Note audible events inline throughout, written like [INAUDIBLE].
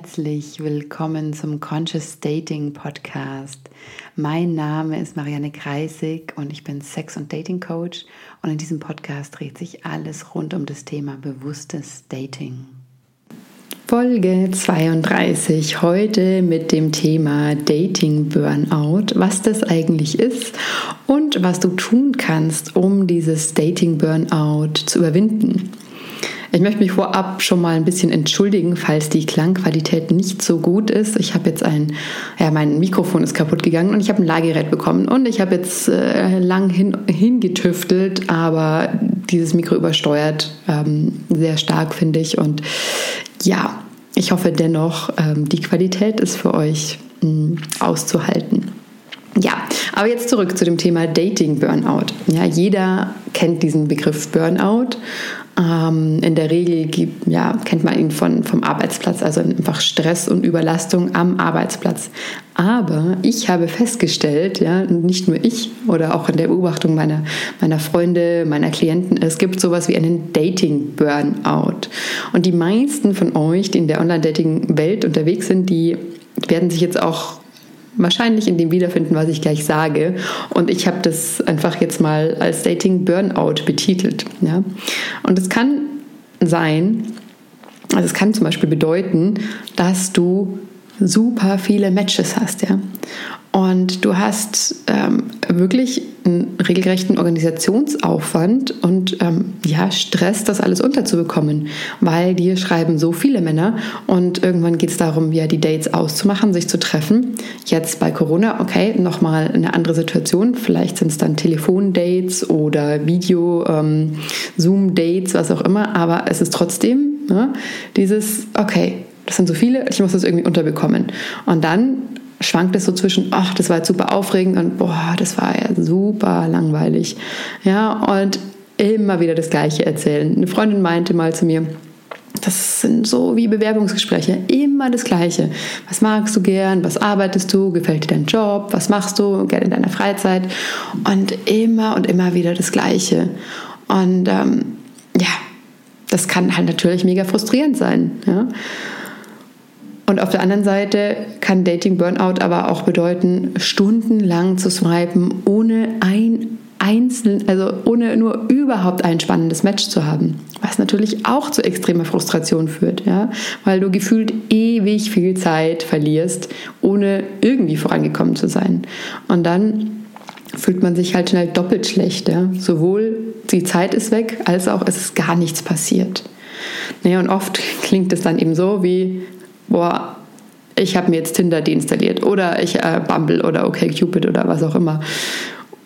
herzlich willkommen zum Conscious Dating Podcast. Mein Name ist Marianne Kreisig und ich bin Sex- und Dating Coach und in diesem Podcast dreht sich alles rund um das Thema bewusstes Dating. Folge 32 heute mit dem Thema Dating Burnout, was das eigentlich ist und was du tun kannst, um dieses Dating Burnout zu überwinden. Ich möchte mich vorab schon mal ein bisschen entschuldigen, falls die Klangqualität nicht so gut ist. Ich habe jetzt ein, ja, mein Mikrofon ist kaputt gegangen und ich habe ein Lagergerät bekommen und ich habe jetzt äh, lang hin, hingetüftelt, aber dieses Mikro übersteuert ähm, sehr stark, finde ich. Und ja, ich hoffe dennoch, ähm, die Qualität ist für euch mh, hm, auszuhalten. Ja, aber jetzt zurück zu dem Thema Dating Burnout. Ja, jeder kennt diesen Begriff Burnout in der Regel ja, kennt man ihn von, vom Arbeitsplatz, also einfach Stress und Überlastung am Arbeitsplatz. Aber ich habe festgestellt, ja, nicht nur ich oder auch in der Beobachtung meiner, meiner Freunde, meiner Klienten, es gibt sowas wie einen Dating-Burnout. Und die meisten von euch, die in der Online-Dating-Welt unterwegs sind, die werden sich jetzt auch wahrscheinlich in dem wiederfinden, was ich gleich sage. Und ich habe das einfach jetzt mal als Dating Burnout betitelt. Ja? Und es kann sein, also es kann zum Beispiel bedeuten, dass du super viele Matches hast, ja. Und du hast ähm, wirklich einen regelrechten Organisationsaufwand und ähm, ja, Stress, das alles unterzubekommen, weil dir schreiben so viele Männer und irgendwann geht es darum, ja, die Dates auszumachen, sich zu treffen. Jetzt bei Corona, okay, nochmal eine andere Situation. Vielleicht sind es dann Telefondates oder Video, ähm, was auch immer, aber es ist trotzdem ne, dieses, okay, das sind so viele, ich muss das irgendwie unterbekommen. Und dann schwankt es so zwischen, ach, das war jetzt super aufregend und boah, das war ja super langweilig. Ja, und immer wieder das Gleiche erzählen. Eine Freundin meinte mal zu mir, das sind so wie Bewerbungsgespräche, immer das Gleiche. Was magst du gern? Was arbeitest du? Gefällt dir dein Job? Was machst du gern in deiner Freizeit? Und immer und immer wieder das Gleiche. Und ähm, ja, das kann halt natürlich mega frustrierend sein. Ja? Und auf der anderen Seite kann Dating Burnout aber auch bedeuten, stundenlang zu swipen, ohne ein einzeln, also ohne nur überhaupt ein spannendes Match zu haben. Was natürlich auch zu extremer Frustration führt, ja, weil du gefühlt ewig viel Zeit verlierst, ohne irgendwie vorangekommen zu sein. Und dann fühlt man sich halt schnell doppelt schlecht. Ja? Sowohl die Zeit ist weg, als auch es ist gar nichts passiert. Naja, und oft klingt es dann eben so wie, boah, ich habe mir jetzt Tinder deinstalliert oder ich äh, Bumble oder OkCupid oder was auch immer.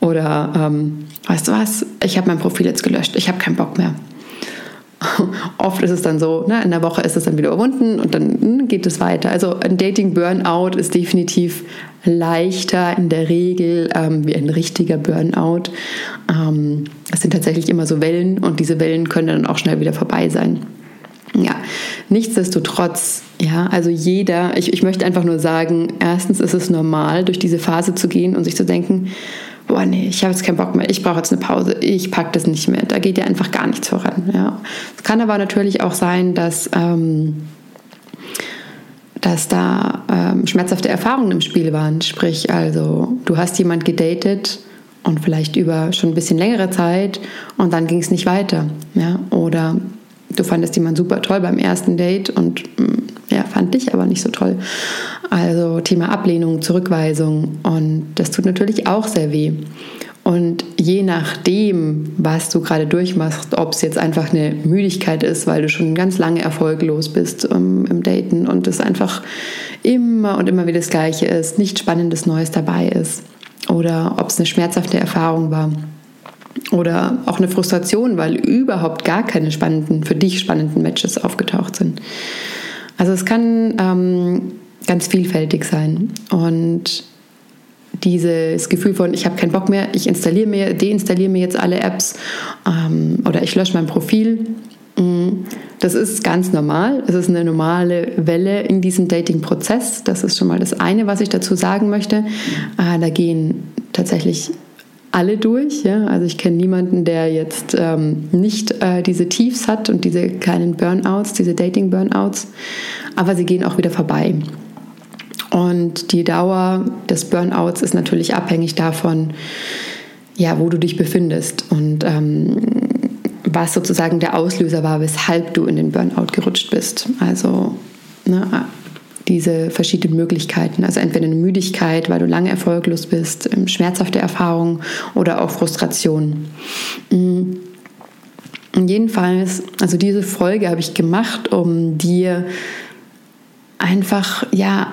Oder ähm, weißt du was, ich habe mein Profil jetzt gelöscht, ich habe keinen Bock mehr. [LAUGHS] Oft ist es dann so, ne, in der Woche ist es dann wieder überwunden und dann hm, geht es weiter. Also ein Dating-Burnout ist definitiv leichter in der Regel ähm, wie ein richtiger Burnout. Ähm, es sind tatsächlich immer so Wellen und diese Wellen können dann auch schnell wieder vorbei sein. Ja, nichtsdestotrotz, ja, also jeder, ich, ich möchte einfach nur sagen, erstens ist es normal, durch diese Phase zu gehen und sich zu denken, boah, nee, ich habe jetzt keinen Bock mehr, ich brauche jetzt eine Pause, ich packe das nicht mehr. Da geht ja einfach gar nichts voran. Ja. Es kann aber natürlich auch sein, dass, ähm, dass da ähm, schmerzhafte Erfahrungen im Spiel waren. Sprich, also du hast jemand gedatet und vielleicht über schon ein bisschen längere Zeit und dann ging es nicht weiter. Ja. Oder du fandest jemanden super toll beim ersten Date und mm, ja, fand dich aber nicht so toll. Also Thema Ablehnung, Zurückweisung und das tut natürlich auch sehr weh. Und je nachdem, was du gerade durchmachst, ob es jetzt einfach eine Müdigkeit ist, weil du schon ganz lange erfolglos bist um, ähm, im Daten und es einfach immer und immer wieder das Gleiche ist, nichts Spannendes Neues dabei ist, oder ob es eine schmerzhafte Erfahrung war oder auch eine Frustration, weil überhaupt gar keine spannenden, für dich spannenden Matches aufgetaucht sind. Also es kann ähm, ganz vielfältig sein. Und dieses Gefühl von, ich habe keinen Bock mehr, ich installiere mir, deinstalliere mir jetzt alle Apps ähm, oder ich lösche mein Profil. Mm, das ist ganz normal. Es ist eine normale Welle in diesem Dating-Prozess. Das ist schon mal das eine, was ich dazu sagen möchte. Äh, da gehen tatsächlich alle durch. Ja? Also ich kenne niemanden, der jetzt ähm, nicht äh, diese Tiefs hat und diese kleinen Burnouts, diese Dating-Burnouts, aber sie gehen auch wieder vorbei. Und die Dauer des Burnouts ist natürlich abhängig davon, ja, wo du dich befindest und ähm, was sozusagen der Auslöser war, weshalb du in den Burnout gerutscht bist. Also ne, diese verschiedenen Möglichkeiten. Also entweder eine Müdigkeit, weil du lange erfolglos bist, ähm, schmerzhafte Erfahrungen oder auch Frustration. Mm. Jedenfalls, also diese Folge habe ich gemacht, um dir einfach ja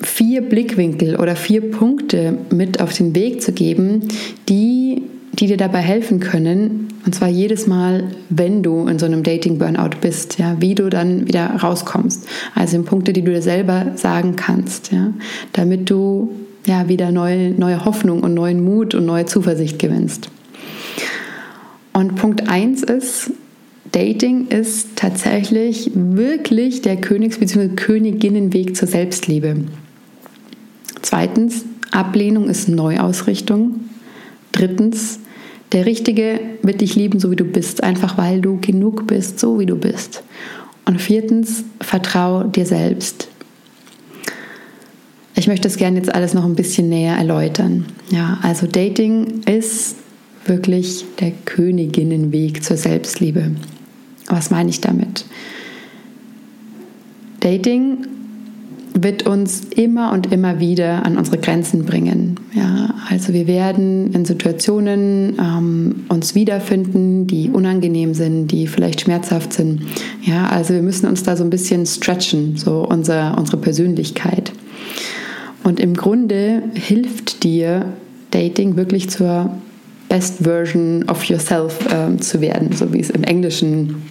vier Blickwinkel oder vier Punkte mit auf den Weg zu geben, die, die dir dabei helfen können, und zwar jedes Mal, wenn du in so einem Dating-Burnout bist, ja, wie du dann wieder rauskommst. Also in Punkte, die du dir selber sagen kannst, ja, damit du ja wieder neue, neue Hoffnung und neuen Mut und neue Zuversicht gewinnst. Und Punkt 1 ist, Dating ist tatsächlich wirklich der Königs- bzw. Königinnenweg zur Selbstliebe. Zweitens, Ablehnung ist Neuausrichtung. Drittens, der Richtige wird dich lieben, so wie du bist, einfach weil du genug bist, so wie du bist. Und viertens, vertrau dir selbst. Ich möchte das gerne jetzt alles noch ein bisschen näher erläutern. Ja, also Dating ist wirklich der Königinnenweg zur Selbstliebe. Was meine ich damit? Dating wird uns immer und immer wieder an unsere Grenzen bringen. Ja, also wir werden in Situationen ähm, uns wiederfinden, die unangenehm sind, die vielleicht schmerzhaft sind. Ja, also wir müssen uns da so ein bisschen stretchen, so unser, unsere Persönlichkeit. Und im Grunde hilft dir Dating wirklich zur Best Version of Yourself äh, zu werden, so wie es im Englischen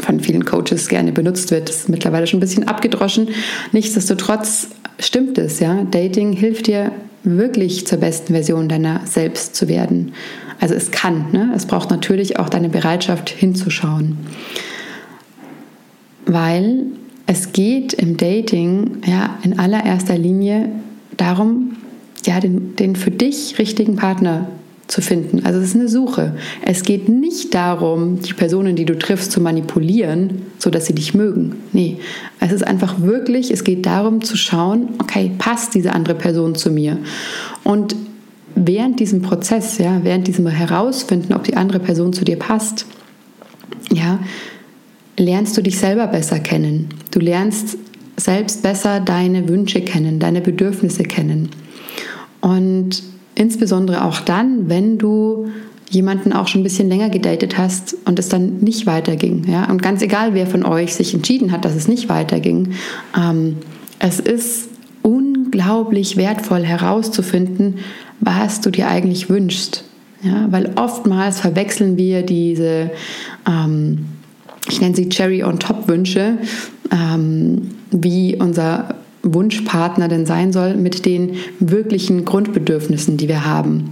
von vielen Coaches gerne benutzt wird. Das ist mittlerweile schon ein bisschen abgedroschen. Nichtsdestotrotz stimmt es, ja. Dating hilft dir wirklich zur besten Version deiner selbst zu werden. Also es kann, ne? es braucht natürlich auch deine Bereitschaft hinzuschauen. Weil es geht im Dating ja in allererster Linie darum, ja, den, den für dich richtigen Partner zu finden. Also es ist eine Suche. Es geht nicht darum, die Personen, die du triffst, zu manipulieren, sodass sie dich mögen. Nee, es ist einfach wirklich, es geht darum zu schauen, okay, passt diese andere Person zu mir? Und während diesem Prozess, ja, während diesem Herausfinden, ob die andere Person zu dir passt, ja, lernst du dich selber besser kennen. Du lernst selbst besser deine Wünsche kennen, deine Bedürfnisse kennen. Und Insbesondere auch dann, wenn du jemanden auch schon ein bisschen länger gedatet hast und es dann nicht weiterging. Ja? Und ganz egal, wer von euch sich entschieden hat, dass es nicht weiterging, ähm, es ist unglaublich wertvoll herauszufinden, was du dir eigentlich wünschst. Ja? Weil oftmals verwechseln wir diese, ähm, ich nenne sie Cherry on Top Wünsche, ähm, wie unser Wunschpartner denn sein soll mit den wirklichen Grundbedürfnissen, die wir haben.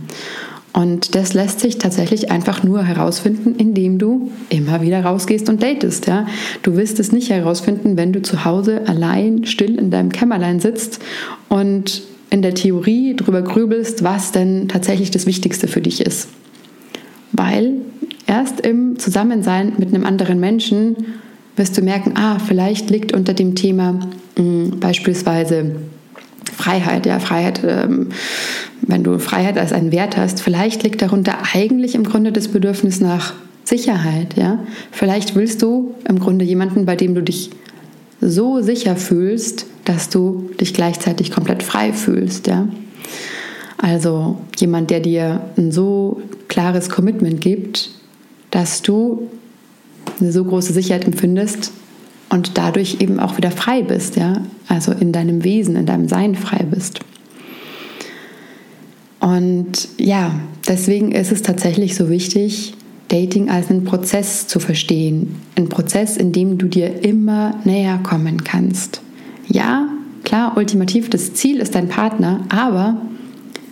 Und das lässt sich tatsächlich einfach nur herausfinden, indem du immer wieder rausgehst und datest. Ja? Du wirst es nicht herausfinden, wenn du zu Hause allein still in deinem Kämmerlein sitzt und in der Theorie darüber grübelst, was denn tatsächlich das Wichtigste für dich ist. Weil erst im Zusammensein mit einem anderen Menschen wirst du merken, ah, vielleicht liegt unter dem Thema mh, hm, beispielsweise Freiheit, ja, Freiheit, ähm, wenn du Freiheit als einen Wert hast, vielleicht liegt darunter eigentlich im Grunde das Bedürfnis nach Sicherheit, ja. Vielleicht willst du im Grunde jemanden, bei dem du dich so sicher fühlst, dass du dich gleichzeitig komplett frei fühlst, ja. Also jemand, der dir ein so klares Commitment gibt, dass du eine so große Sicherheit empfindest und dadurch eben auch wieder frei bist, ja, also in deinem Wesen, in deinem Sein frei bist. Und ja, deswegen ist es tatsächlich so wichtig, Dating als einen Prozess zu verstehen. Ein Prozess, in dem du dir immer näher kommen kannst. Ja, klar, ultimativ das Ziel ist dein Partner, aber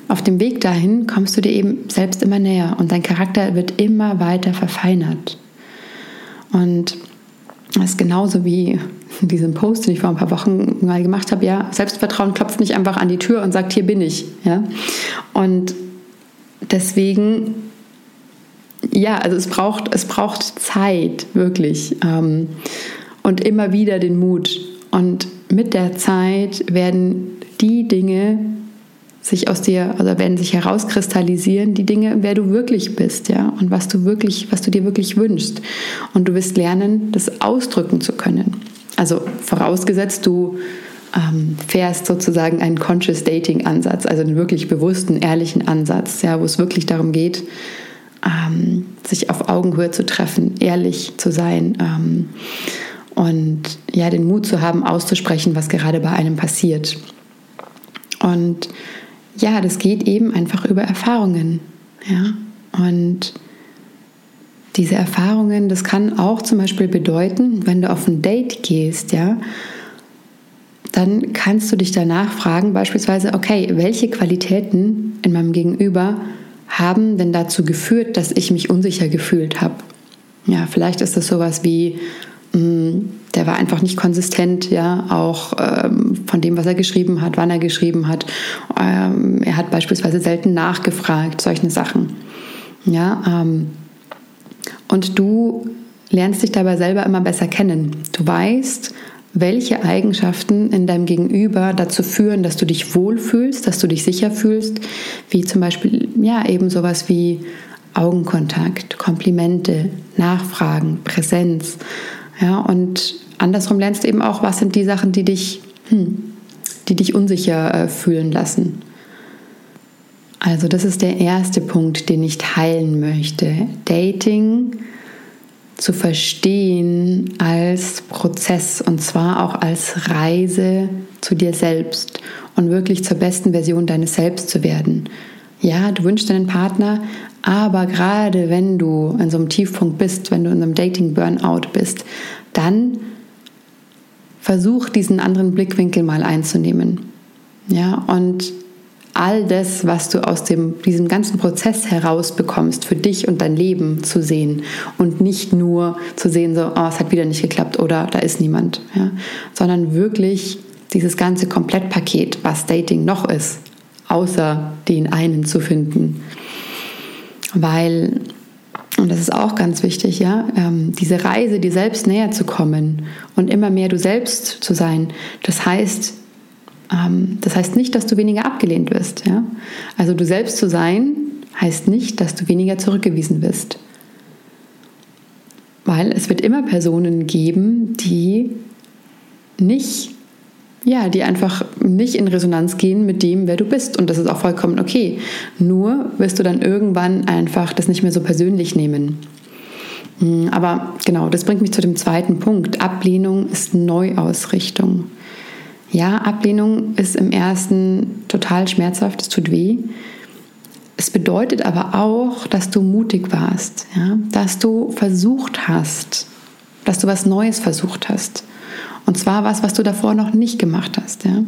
auf dem Weg dahin kommst du dir eben selbst immer näher und dein Charakter wird immer weiter verfeinert. Und das ist genauso wie [LAUGHS] in diesem Post, den ich vor ein paar Wochen mal gemacht habe. Ja, Selbstvertrauen klopft nicht einfach an die Tür und sagt, hier bin ich. Ja? Und deswegen, ja, also es braucht, es braucht Zeit, wirklich. Ähm, und immer wieder den Mut. Und mit der Zeit werden die Dinge sich aus dir, also werden sich herauskristallisieren, die Dinge, wer du wirklich bist, ja, und was du wirklich, was du dir wirklich wünschst. Und du wirst lernen, das ausdrücken zu können. Also vorausgesetzt, du ähm, fährst sozusagen einen Conscious Dating Ansatz, also einen wirklich bewussten, ehrlichen Ansatz, ja, wo es wirklich darum geht, ähm, sich auf Augenhöhe zu treffen, ehrlich zu sein ähm, und ja, den Mut zu haben, auszusprechen, was gerade bei einem passiert. Und ja, das geht eben einfach über Erfahrungen, ja, und diese Erfahrungen, das kann auch zum Beispiel bedeuten, wenn du auf ein Date gehst, ja, dann kannst du dich danach fragen, beispielsweise, okay, welche Qualitäten in meinem Gegenüber haben denn dazu geführt, dass ich mich unsicher gefühlt habe? Ja, vielleicht ist das sowas wie, der war einfach nicht konsistent, ja, auch ähm, von dem, was er geschrieben hat, wann er geschrieben hat. Ähm, er hat beispielsweise selten nachgefragt, solche Sachen. Ja, ähm, und du lernst dich dabei selber immer besser kennen. Du weißt, welche Eigenschaften in deinem Gegenüber dazu führen, dass du dich wohlfühlst, dass du dich sicher fühlst, wie zum Beispiel ja eben sowas wie Augenkontakt, Komplimente, Nachfragen, Präsenz. Ja, und andersrum lernst du eben auch, was sind die Sachen, die dich, hm, die dich unsicher äh, fühlen lassen. Also das ist der erste Punkt, den ich teilen möchte. Dating zu verstehen als Prozess und zwar auch als Reise zu dir selbst und wirklich zur besten Version deines Selbst zu werden. Ja, du wünschst einen Partner, aber gerade wenn du in so einem Tiefpunkt bist, wenn du in einem Dating-Burnout bist, dann versuch diesen anderen Blickwinkel mal einzunehmen. Ja, und all das, was du aus dem, diesem ganzen Prozess herausbekommst, für dich und dein Leben zu sehen und nicht nur zu sehen, so, oh, es hat wieder nicht geklappt oder da ist niemand, ja? sondern wirklich dieses ganze Komplettpaket, was Dating noch ist, außer den einen zu finden. Weil, und das ist auch ganz wichtig, ja, ähm, diese Reise, dir selbst näher zu kommen und immer mehr du selbst zu sein, das heißt, ähm, das heißt nicht, dass du weniger abgelehnt wirst. Ja? Also du selbst zu sein heißt nicht, dass du weniger zurückgewiesen wirst. Weil es wird immer Personen geben, die nicht, ja, die einfach nicht in Resonanz gehen mit dem, wer du bist. Und das ist auch vollkommen okay. Nur wirst du dann irgendwann einfach das nicht mehr so persönlich nehmen. Hm, aber genau, das bringt mich zu dem zweiten Punkt. Ablehnung ist Neuausrichtung. Ja, Ablehnung ist im ersten total schmerzhaft, es tut weh. Es bedeutet aber auch, dass du mutig warst, ja? dass du versucht hast, dass du was Neues versucht hast. Und zwar was, was du davor noch nicht gemacht hast. Ja?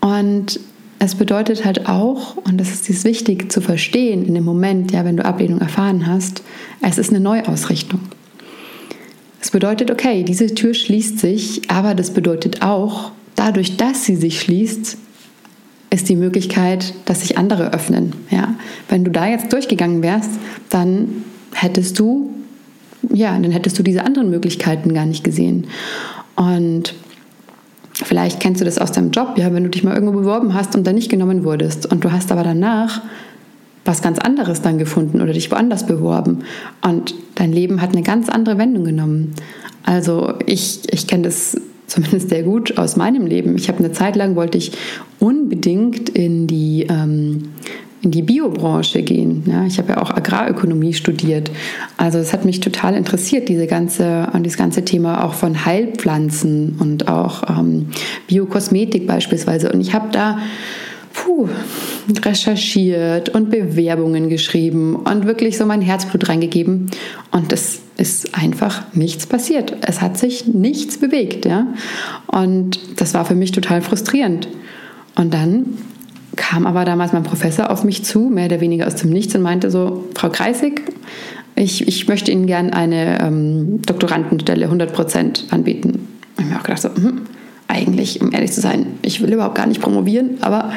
Und es bedeutet halt auch, und das ist wichtig zu verstehen in dem Moment, ja, wenn du Ablehnung erfahren hast, es ist eine Neuausrichtung. Es bedeutet, okay, diese Tür schließt sich, aber das bedeutet auch, dadurch, dass sie sich schließt, ist die Möglichkeit, dass sich andere öffnen. Ja? Wenn du da jetzt durchgegangen wärst, dann hättest du, ja, dann hättest du diese anderen Möglichkeiten gar nicht gesehen. Und vielleicht kennst du das aus deinem Job, ja, wenn du dich mal irgendwo beworben hast und dann nicht genommen wurdest und du hast aber danach was ganz anderes dann gefunden oder dich woanders beworben und dein Leben hat eine ganz andere Wendung genommen. Also ich, ich kenne das [LAUGHS] zumindest sehr gut aus meinem Leben. Ich habe eine Zeit lang wollte ich unbedingt in die ähm, in die Biobranche gehen. Ja, ich habe ja auch Agrarökonomie studiert. Also es hat mich total interessiert, diese ganze, dieses ganze Thema auch von Heilpflanzen und auch ähm, Biokosmetik beispielsweise. Und ich habe da puh, recherchiert und Bewerbungen geschrieben und wirklich so mein Herzblut reingegeben. Und es ist einfach nichts passiert. Es hat sich nichts bewegt. Ja? Und das war für mich total frustrierend. Und dann kam aber damals mein Professor auf mich zu, mehr oder weniger aus dem Nichts, und meinte so, Frau Kreisig, ich, ich möchte Ihnen gerne eine ähm, Doktorandenstelle 100 Prozent anbieten. Und ich habe mir auch gedacht, so, hm, eigentlich, um ehrlich zu sein, ich will überhaupt gar nicht promovieren, aber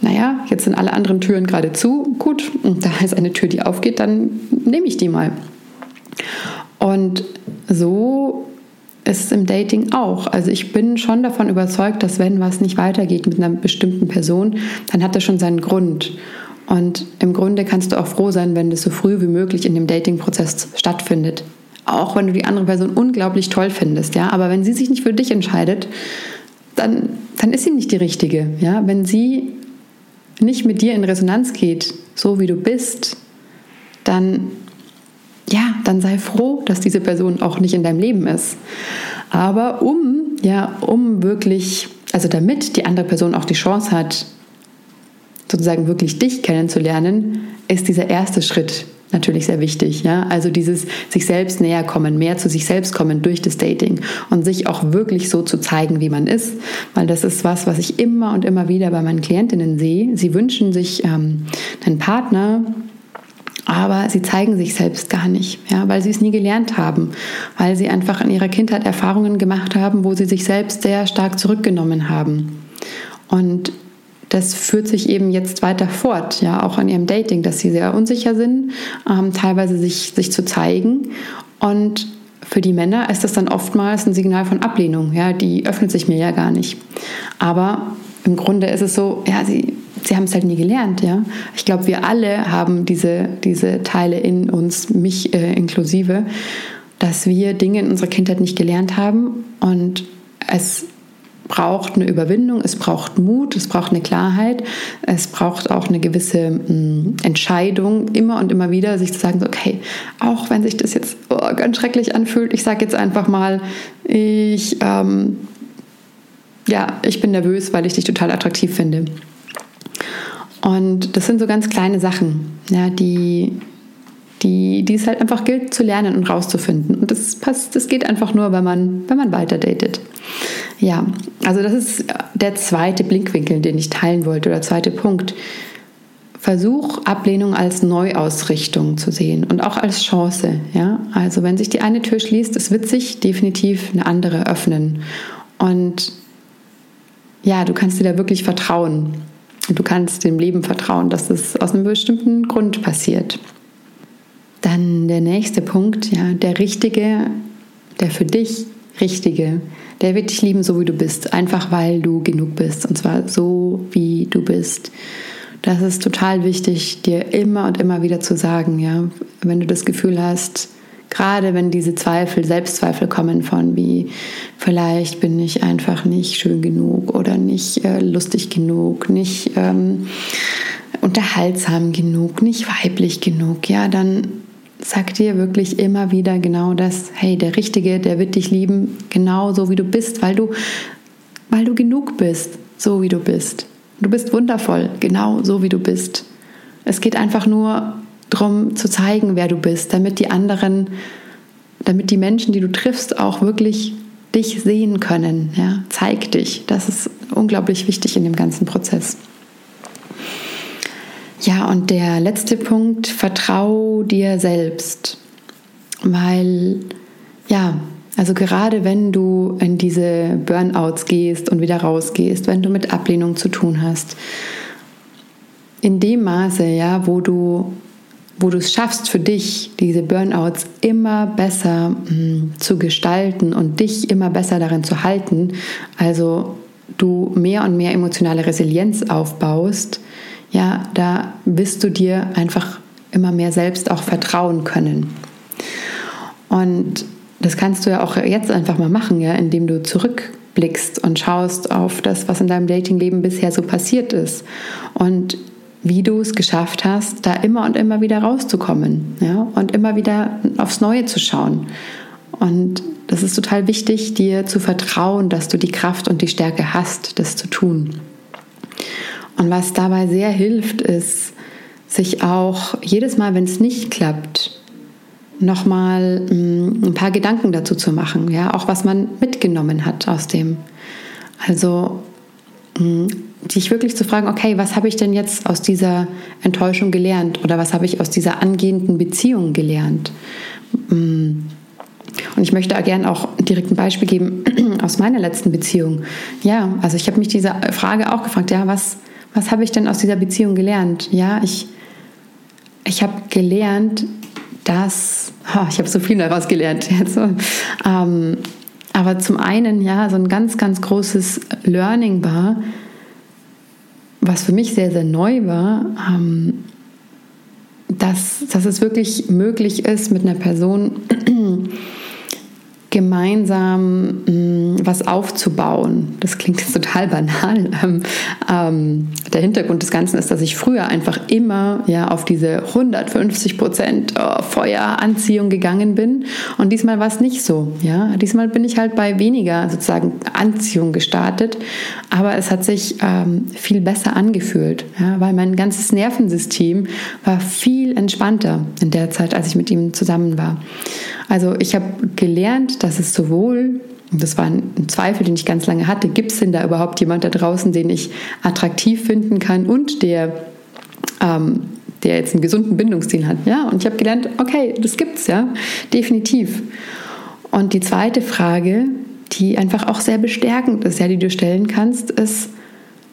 naja, jetzt sind alle anderen Türen gerade zu, gut, da ist eine Tür, die aufgeht, dann nehme ich die mal. Und so ist es im Dating auch. Also ich bin schon davon überzeugt, dass wenn was nicht weitergeht mit einer bestimmten Person, dann hat das schon seinen Grund. Und im Grunde kannst du auch froh sein, wenn das so früh wie möglich in dem Dating-Prozess stattfindet. Auch wenn du die andere Person unglaublich toll findest, ja. Aber wenn sie sich nicht für dich entscheidet, dann, dann ist sie nicht die richtige, ja. Wenn sie nicht mit dir in Resonanz geht, so wie du bist, dann ja, dann sei froh, dass diese Person auch nicht in deinem Leben ist. Aber um, ja, um wirklich, also damit die andere Person auch die Chance hat, sozusagen wirklich dich kennenzulernen, ist dieser erste Schritt natürlich sehr wichtig. Ja? Also dieses sich selbst näher kommen, mehr zu sich selbst kommen durch das Dating und sich auch wirklich so zu zeigen, wie man ist. Weil das ist was, was ich immer und immer wieder bei meinen Klientinnen sehe. Sie wünschen sich ähm, einen Partner, aber sie zeigen sich selbst gar nicht, ja, weil sie es nie gelernt haben, weil sie einfach in ihrer Kindheit Erfahrungen gemacht haben, wo sie sich selbst sehr stark zurückgenommen haben. Und das führt sich eben jetzt weiter fort, ja, auch in ihrem Dating, dass sie sehr unsicher sind, ähm, teilweise sich, sich zu zeigen. Und für die Männer ist das dann oftmals ein Signal von Ablehnung, ja, die öffnet sich mir ja gar nicht. Aber im Grunde ist es so, ja, sie sie haben es halt nie gelernt, ja. Ich glaube, wir alle haben diese, diese Teile in uns, mich äh, inklusive, dass wir Dinge in unserer Kindheit nicht gelernt haben und es braucht eine Überwindung, es braucht Mut, es braucht eine Klarheit, es braucht auch eine gewisse mm, Entscheidung, immer und immer wieder sich zu sagen, okay, auch wenn sich das jetzt oh, ganz schrecklich anfühlt, ich sage jetzt einfach mal, ich, ähm, ja, ich bin nervös, weil ich dich total attraktiv finde. Und das sind so ganz kleine Sachen, ja, die, die, die es halt einfach gilt zu lernen und rauszufinden. Und das passt, das geht einfach nur, wenn man, wenn man weiter datet. Ja, also das ist der zweite Blickwinkel, den ich teilen wollte, oder zweite Punkt. Versuch Ablehnung als Neuausrichtung zu sehen und auch als Chance. Ja? Also wenn sich die eine Tür schließt, es wird sich definitiv eine andere öffnen. Und ja, du kannst dir da wirklich vertrauen. Du kannst dem Leben vertrauen, dass es aus einem bestimmten Grund passiert. Dann der nächste Punkt, ja, der Richtige, der für dich Richtige, der wird dich lieben, so wie du bist, einfach weil du genug bist. Und zwar so, wie du bist. Das ist total wichtig, dir immer und immer wieder zu sagen, ja, wenn du das Gefühl hast, Gerade wenn diese Zweifel, Selbstzweifel kommen von wie, vielleicht bin ich einfach nicht schön genug oder nicht äh, lustig genug, nicht ähm, unterhaltsam genug, nicht weiblich genug, ja, dann sag dir wirklich immer wieder genau das, hey, der Richtige, der wird dich lieben, genau so wie du bist, weil du, weil du genug bist, so wie du bist. Du bist wundervoll, genau so wie du bist. Es geht einfach nur darum zu zeigen, wer du bist, damit die anderen, damit die Menschen, die du triffst, auch wirklich dich sehen können. Ja? Zeig dich. Das ist unglaublich wichtig in dem ganzen Prozess. Ja, und der letzte Punkt, vertrau dir selbst. Weil, ja, also gerade wenn du in diese Burnouts gehst und wieder rausgehst, wenn du mit Ablehnung zu tun hast, in dem Maße, ja, wo du wo du es schaffst, für dich diese Burnouts immer besser mh, hm, zu gestalten und dich immer besser darin zu halten, also du mehr und mehr emotionale Resilienz aufbaust, ja, da wirst du dir einfach immer mehr selbst auch vertrauen können. Und das kannst du ja auch jetzt einfach mal machen, ja, indem du zurückblickst und schaust auf das, was in deinem Datingleben bisher so passiert ist. Und wie du es geschafft hast, da immer und immer wieder rauszukommen ja? und immer wieder aufs Neue zu schauen. Und das ist total wichtig, dir zu vertrauen, dass du die Kraft und die Stärke hast, das zu tun. Und was dabei sehr hilft, ist, sich auch jedes Mal, wenn es nicht klappt, nochmal mm, ein paar Gedanken dazu zu machen, ja, auch was man mitgenommen hat aus dem. Also dich wirklich zu fragen, okay, was habe ich denn jetzt aus dieser Enttäuschung gelernt oder was habe ich aus dieser angehenden Beziehung gelernt? Und ich möchte gerne auch direkt ein Beispiel geben [CLEARS THROAT] aus meiner letzten Beziehung. Ja, also ich habe mich diese Frage auch gefragt, ja, was, was habe ich denn aus dieser Beziehung gelernt? Ja, ich, ich habe gelernt, dass, oh, ich habe so viel daraus gelernt jetzt. Ähm, aber zum einen, ja, so ein ganz, ganz großes Learning war, was für mich sehr, sehr neu war, ähm, dass, dass es wirklich möglich ist, mit einer Person [CLEARS THROAT] gemeinsam mm, was aufzubauen. Das klingt jetzt total banal. Ähm, ähm, der Hintergrund des Ganzen ist, dass ich früher einfach immer ja, auf diese 150 Prozent oh, Feueranziehung gegangen bin. Und diesmal war es nicht so. Ja? Diesmal bin ich halt bei weniger sozusagen Anziehung gestartet. Aber es hat sich ähm, viel besser angefühlt, ja? weil mein ganzes Nervensystem war viel entspannter in der Zeit, als ich mit ihm zusammen war. Also ich habe gelernt, dass es sowohl, das war ein Zweifel, den ich ganz lange hatte, gibt es denn da überhaupt jemand da draußen, den ich attraktiv finden kann und der, ähm, der jetzt einen gesunden Bindungsstil hat. Ja? Und ich habe gelernt, okay, das gibt's ja, definitiv. Und die zweite Frage, die einfach auch sehr bestärkend ist, ja, die du stellen kannst, ist,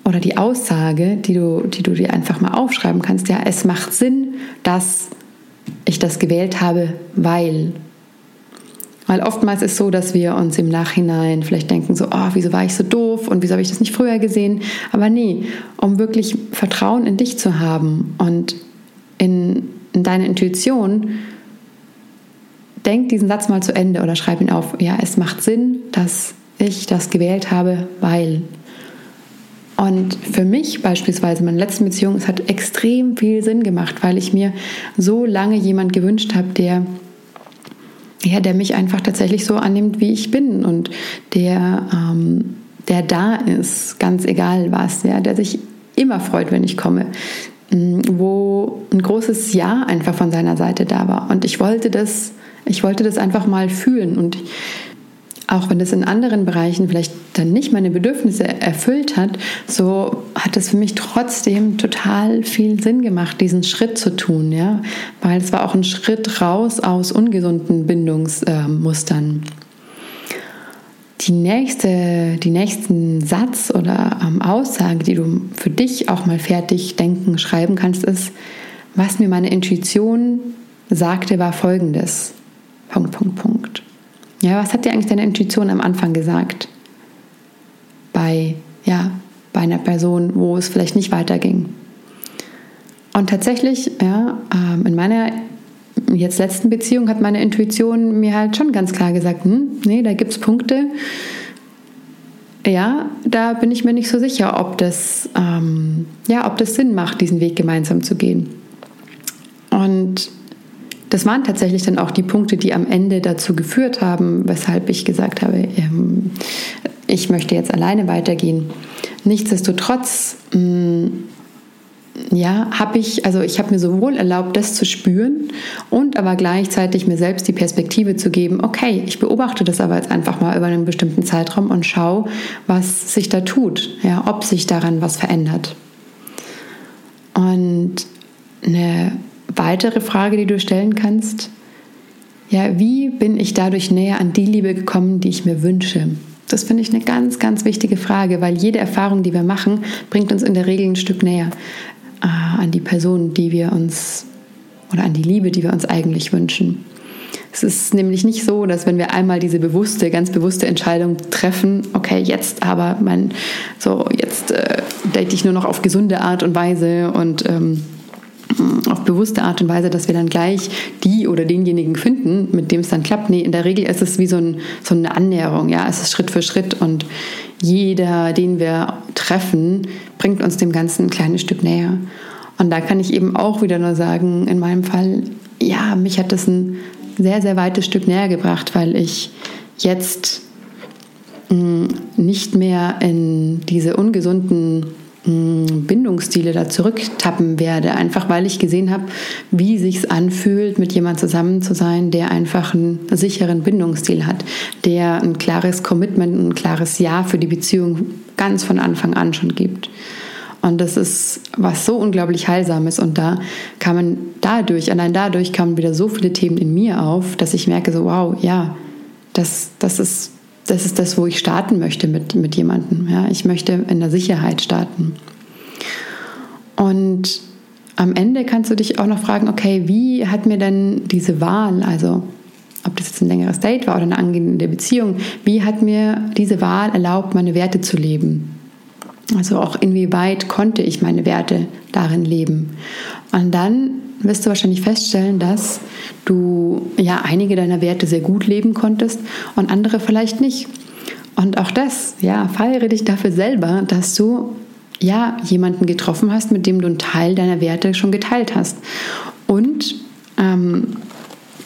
oder die Aussage, die du, die du dir einfach mal aufschreiben kannst, ja, es macht Sinn, dass ich das gewählt habe, weil weil oftmals ist es so, dass wir uns im Nachhinein vielleicht denken, so, oh, wieso war ich so doof und wieso habe ich das nicht früher gesehen? Aber nee, um wirklich Vertrauen in dich zu haben und in, in deine Intuition, denk diesen Satz mal zu Ende oder schreib ihn auf. Ja, es macht Sinn, dass ich das gewählt habe, weil. Und für mich beispielsweise, meine letzten Beziehung, es hat extrem viel Sinn gemacht, weil ich mir so lange jemand gewünscht habe, der ja, der mich einfach tatsächlich so annimmt, wie ich bin. Und der, ähm, der da ist, ganz egal was, ja, der sich immer freut, wenn ich komme, mm, wo ein großes Ja einfach von seiner Seite da war. Und ich wollte das, ich wollte das einfach mal fühlen. Und auch wenn das in anderen Bereichen vielleicht dann nicht meine Bedürfnisse erfüllt hat, so hat es für mich trotzdem total viel Sinn gemacht, diesen Schritt zu tun, ja, weil es war auch ein Schritt raus aus ungesunden Bindungsmustern. Die nächste, die nächsten Satz oder ähm, Aussage, die du für dich auch mal fertig denken, schreiben kannst, ist, was mir meine Intuition sagte, war folgendes. Punkt, Punkt, Punkt. Ja, was hat dir eigentlich deine Intuition am Anfang gesagt? Bei, ja, bei einer Person, wo es vielleicht nicht weiterging. Und tatsächlich, ja, ähm, in meiner jetzt letzten Beziehung hat meine Intuition mir halt schon ganz klar gesagt, hm, nee, da gibt es Punkte, ja, da bin ich mir nicht so sicher, ob das, ähm, ja, ob das Sinn macht, diesen Weg gemeinsam zu gehen. Und das waren tatsächlich dann auch die Punkte, die am Ende dazu geführt haben, weshalb ich gesagt habe, ähm, ich möchte jetzt alleine weitergehen. Nichtsdestotrotz, mm, ja, habe ich, also ich habe mir sowohl erlaubt, das zu spüren und aber gleichzeitig mir selbst die Perspektive zu geben, okay, ich beobachte das aber jetzt einfach mal über einen bestimmten Zeitraum und schaue, was sich da tut, ja, ob sich daran was verändert. Und eine weitere Frage, die du stellen kannst, ja, wie bin ich dadurch näher an die Liebe gekommen, die ich mir wünsche? Das finde ich eine ganz, ganz wichtige Frage, weil jede Erfahrung, die wir machen, bringt uns in der Regel ein Stück näher äh, an die Person, die wir uns oder an die Liebe, die wir uns eigentlich wünschen. Es ist nämlich nicht so, dass wenn wir einmal diese bewusste, ganz bewusste Entscheidung treffen, okay, jetzt aber mein, so jetzt äh, date ich nur noch auf gesunde Art und Weise und ähm, auf bewusste Art und Weise, dass wir dann gleich die oder denjenigen finden, mit dem es dann klappt. Nee, in der Regel ist es wie so, ein, so eine Annäherung, ja, es ist Schritt für Schritt und jeder, den wir treffen, bringt uns dem Ganzen ein kleines Stück näher. Und da kann ich eben auch wieder nur sagen, in meinem Fall, ja, mich hat das ein sehr, sehr weites Stück näher gebracht, weil ich jetzt mm, nicht mehr in diese ungesunden Bindungsstile da zurücktappen werde, einfach weil ich gesehen habe, wie sich's anfühlt, mit jemand zusammen zu sein, der einfach einen sicheren Bindungsstil hat, der ein klares Commitment, ein klares Ja für die Beziehung ganz von Anfang an schon gibt. Und das ist was so unglaublich Heilsames. Und da kann man dadurch, allein dadurch kamen wieder so viele Themen in mir auf, dass ich merke, so wow, ja, das, das ist das ist das, wo ich starten möchte mit, mit jemandem. Ja, ich möchte in der Sicherheit starten. Und am Ende kannst du dich auch noch fragen, okay, wie hat mir denn diese Wahl, also ob das jetzt ein längeres Date war oder eine angehende Beziehung, wie hat mir diese Wahl erlaubt, meine Werte zu leben? Also auch inwieweit konnte ich meine Werte darin leben? Und dann wirst du wahrscheinlich feststellen, dass du ja einige deiner Werte sehr gut leben konntest und andere vielleicht nicht. Und auch das, ja, feiere dich dafür selber, dass du ja jemanden getroffen hast, mit dem du einen Teil deiner Werte schon geteilt hast. Und ähm,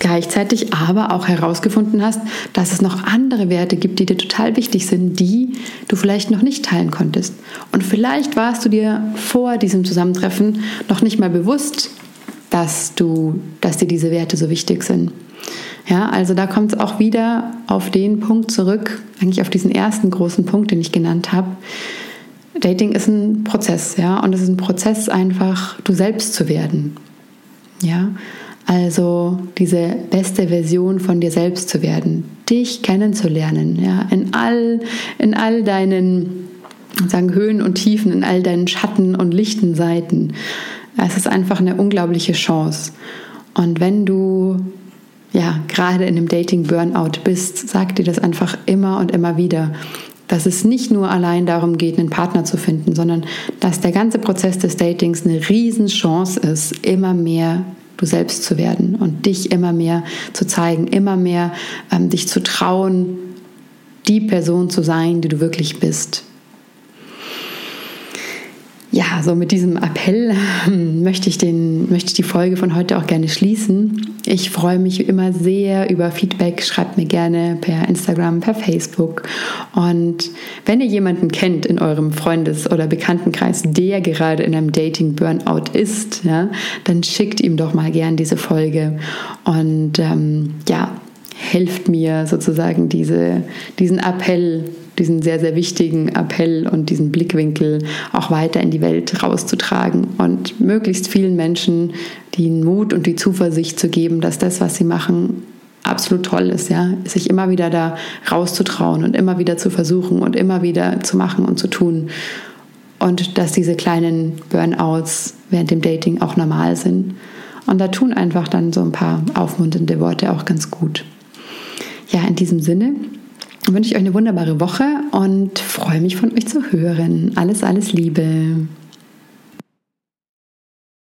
gleichzeitig aber auch herausgefunden hast, dass es noch andere Werte gibt, die dir total wichtig sind, die du vielleicht noch nicht teilen konntest. Und vielleicht warst du dir vor diesem Zusammentreffen noch nicht mal bewusst, dass du, dass dir diese Werte so wichtig sind. Ja, also da kommt es auch wieder auf den Punkt zurück, eigentlich auf diesen ersten großen Punkt, den ich genannt habe. Dating ist ein Prozess, ja, und es ist ein Prozess, einfach du selbst zu werden. Ja, also diese beste Version von dir selbst zu werden, dich kennenzulernen, ja, in all, in all deinen sagen Höhen und Tiefen, in all deinen Schatten und lichten Seiten. Es ist einfach eine unglaubliche Chance. Und wenn du ja gerade in einem Dating Burnout bist, sag dir das einfach immer und immer wieder, dass es nicht nur allein darum geht, einen Partner zu finden, sondern dass der ganze Prozess des Datings eine Riesenchance ist, immer mehr du selbst zu werden und dich immer mehr zu zeigen, immer mehr ähm, dich zu trauen, die Person zu sein, die du wirklich bist. Ja, so mit diesem Appell ähm, möchte ich, den, möchte ich die Folge von heute auch gerne schließen. Ich freue mich immer sehr über Feedback. Schreibt mir gerne per Instagram, per Facebook. Und wenn ihr jemanden kennt in eurem Freundes- oder Bekanntenkreis, der gerade in einem Dating-Burnout ist, ja, dann schickt ihm doch mal gern diese Folge. Und ähm, ja, helft mir sozusagen diese, diesen Appell diesen sehr, sehr wichtigen Appell und diesen Blickwinkel auch weiter in die Welt rauszutragen und möglichst vielen Menschen den Mut und die Zuversicht zu geben, dass das, was sie machen, absolut toll ist, ja, sich immer wieder da rauszutrauen und immer wieder zu versuchen und immer wieder zu machen und zu tun. Und dass diese kleinen Burnouts während dem Dating auch normal sind. Und da tun einfach dann so ein paar aufmunternde Worte auch ganz gut. Ja, in diesem Sinne wünsche ich euch eine wunderbare Woche und freue mich von euch zu hören. Alles, alles Liebe.